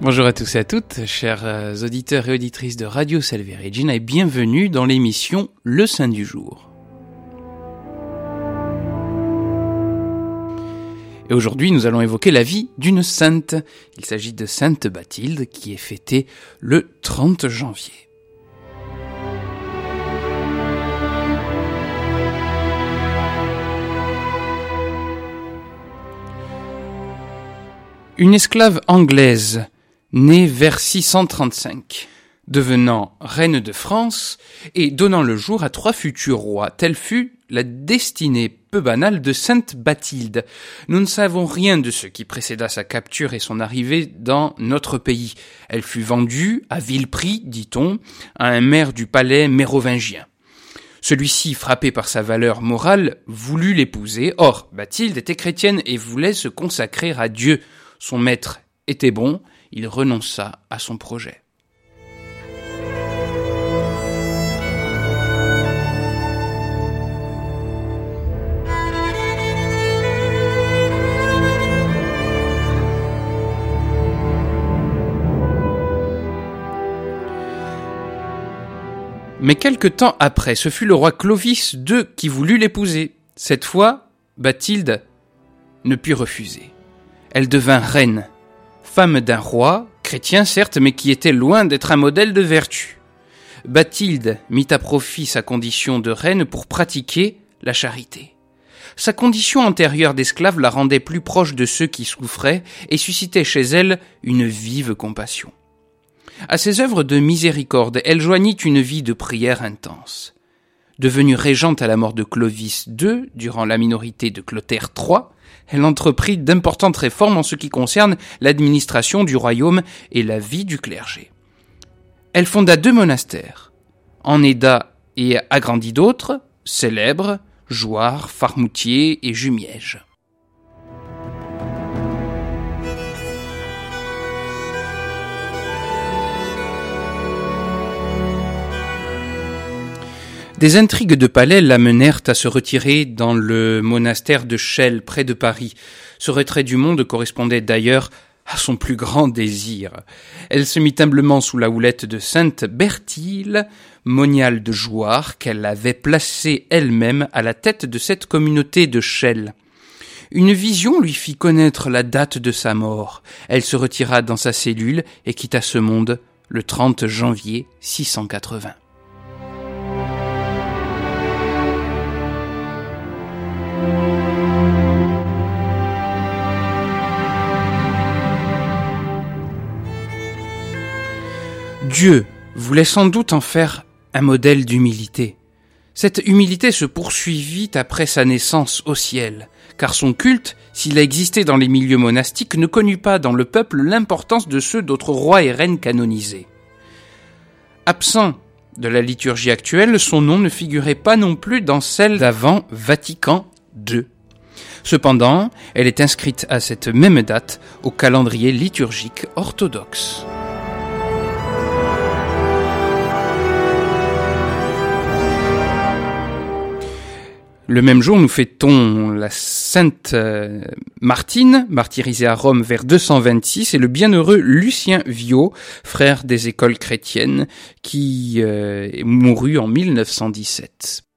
Bonjour à tous et à toutes, chers euh, auditeurs et auditrices de Radio Salve Regina et bienvenue dans l'émission Le Saint du jour. Et aujourd'hui, nous allons évoquer la vie d'une sainte. Il s'agit de Sainte Bathilde qui est fêtée le 30 janvier. Une esclave anglaise, née vers 635, devenant reine de France et donnant le jour à trois futurs rois, telle fut la destinée peu banale de Sainte Bathilde. Nous ne savons rien de ce qui précéda sa capture et son arrivée dans notre pays. Elle fut vendue à vil prix, dit-on, à un maire du palais mérovingien. Celui-ci, frappé par sa valeur morale, voulut l'épouser. Or, Bathilde était chrétienne et voulait se consacrer à Dieu. Son maître était bon, il renonça à son projet. Mais quelque temps après, ce fut le roi Clovis II qui voulut l'épouser. Cette fois, Bathilde ne put refuser elle devint reine, femme d'un roi, chrétien certes, mais qui était loin d'être un modèle de vertu. Bathilde mit à profit sa condition de reine pour pratiquer la charité. Sa condition antérieure d'esclave la rendait plus proche de ceux qui souffraient et suscitait chez elle une vive compassion. À ses œuvres de miséricorde, elle joignit une vie de prière intense. Devenue régente à la mort de Clovis II, durant la minorité de Clotaire III, elle entreprit d'importantes réformes en ce qui concerne l'administration du royaume et la vie du clergé. Elle fonda deux monastères, en aida et agrandit d'autres, célèbres, Jouarre, Farmoutier et Jumièges. Des intrigues de palais l'amenèrent à se retirer dans le monastère de Chelles, près de Paris. Ce retrait du monde correspondait d'ailleurs à son plus grand désir. Elle se mit humblement sous la houlette de sainte Berthile, moniale de Jouarre, qu'elle avait placée elle-même à la tête de cette communauté de Chelles. Une vision lui fit connaître la date de sa mort. Elle se retira dans sa cellule et quitta ce monde le 30 janvier 680. Dieu voulait sans doute en faire un modèle d'humilité. Cette humilité se poursuivit après sa naissance au ciel, car son culte, s'il a existé dans les milieux monastiques, ne connut pas dans le peuple l'importance de ceux d'autres rois et reines canonisés. Absent de la liturgie actuelle, son nom ne figurait pas non plus dans celle d'avant Vatican II. Cependant, elle est inscrite à cette même date au calendrier liturgique orthodoxe. Le même jour, nous fêtons la Sainte euh, Martine, martyrisée à Rome vers 226, et le bienheureux Lucien Viau, frère des écoles chrétiennes, qui euh, mourut en 1917.